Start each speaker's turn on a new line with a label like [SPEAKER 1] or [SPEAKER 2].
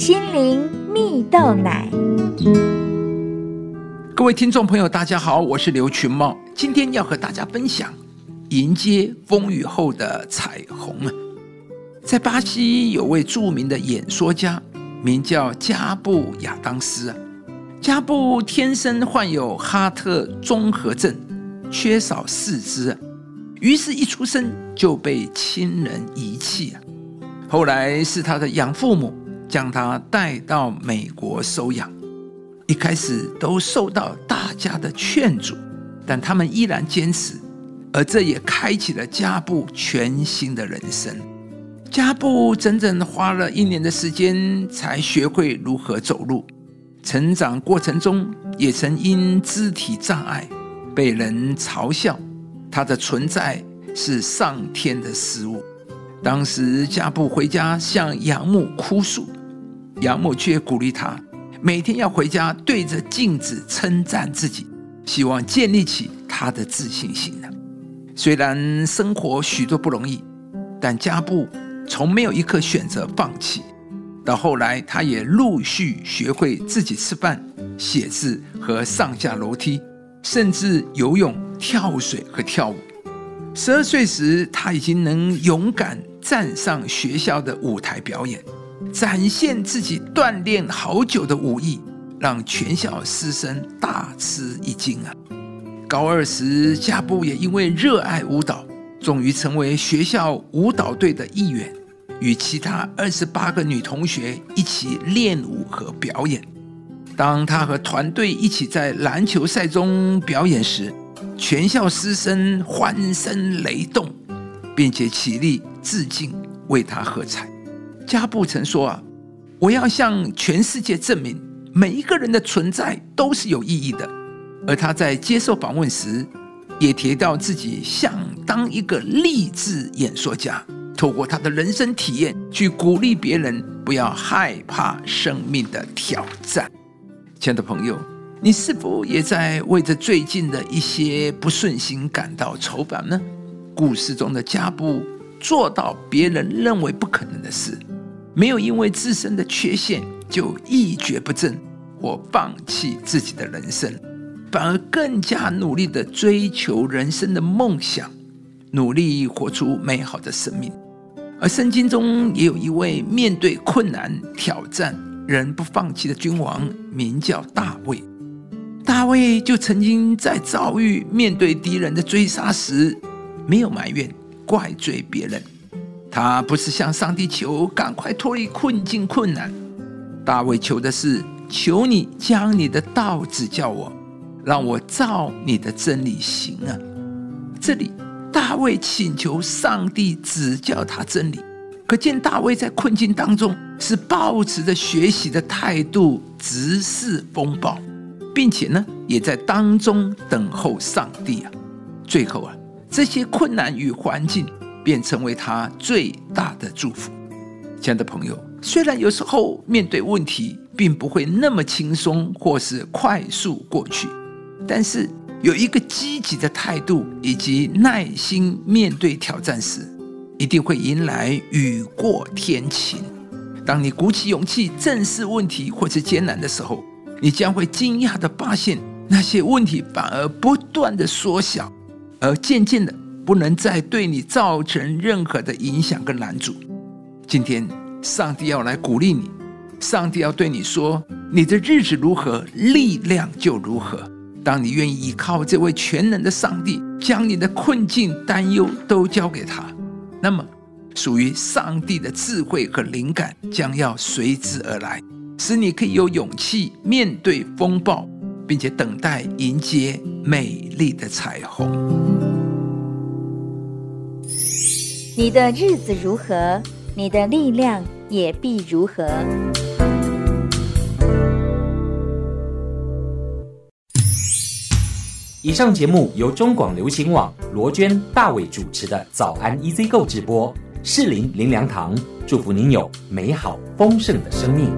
[SPEAKER 1] 心灵蜜豆奶。
[SPEAKER 2] 各位听众朋友，大家好，我是刘群茂，今天要和大家分享迎接风雨后的彩虹啊！在巴西有位著名的演说家，名叫加布亚当斯啊。加布天生患有哈特综合症，缺少四肢。于是，一出生就被亲人遗弃啊。后来是他的养父母将他带到美国收养，一开始都受到大家的劝阻，但他们依然坚持，而这也开启了加布全新的人生。加布整整花了一年的时间才学会如何走路，成长过程中也曾因肢体障碍被人嘲笑。他的存在是上天的失误。当时加布回家向养母哭诉，养母却鼓励他每天要回家对着镜子称赞自己，希望建立起他的自信心呢。虽然生活许多不容易，但加布从没有一刻选择放弃。到后来，他也陆续学会自己吃饭、写字和上下楼梯，甚至游泳。跳水和跳舞。十二岁时，他已经能勇敢站上学校的舞台表演，展现自己锻炼好久的武艺，让全校师生大吃一惊啊！高二时，加布也因为热爱舞蹈，终于成为学校舞蹈队的一员，与其他二十八个女同学一起练舞和表演。当他和团队一起在篮球赛中表演时，全校师生欢声雷动，并且起立致敬，为他喝彩。加布曾说：“啊，我要向全世界证明，每一个人的存在都是有意义的。”而他在接受访问时，也提到自己想当一个励志演说家，透过他的人生体验去鼓励别人，不要害怕生命的挑战。亲爱的朋友。你是否也在为着最近的一些不顺心感到愁烦呢？故事中的加布做到别人认为不可能的事，没有因为自身的缺陷就一蹶不振或放弃自己的人生，反而更加努力的追求人生的梦想，努力活出美好的生命。而圣经中也有一位面对困难挑战仍不放弃的君王，名叫大卫。大卫就曾经在遭遇面对敌人的追杀时，没有埋怨、怪罪别人。他不是向上帝求赶快脱离困境、困难。大卫求的是：求你将你的道指教我，让我照你的真理行啊！这里，大卫请求上帝指教他真理，可见大卫在困境当中是抱持着学习的态度，直视风暴。并且呢，也在当中等候上帝啊。最后啊，这些困难与环境便成为他最大的祝福。亲爱的朋友，虽然有时候面对问题并不会那么轻松或是快速过去，但是有一个积极的态度以及耐心面对挑战时，一定会迎来雨过天晴。当你鼓起勇气正视问题或是艰难的时候，你将会惊讶的发现，那些问题反而不断的缩小，而渐渐的不能再对你造成任何的影响跟拦阻。今天，上帝要来鼓励你，上帝要对你说：你的日子如何，力量就如何。当你愿意依靠这位全能的上帝，将你的困境、担忧都交给他，那么属于上帝的智慧和灵感将要随之而来。使你可以有勇气面对风暴，并且等待迎接美丽的彩虹。
[SPEAKER 1] 你的日子如何，你的力量也必如何。
[SPEAKER 3] 以上节目由中广流行网罗娟、大伟主持的《早安 EZ 购》直播，适林林良堂祝福您有美好丰盛的生命。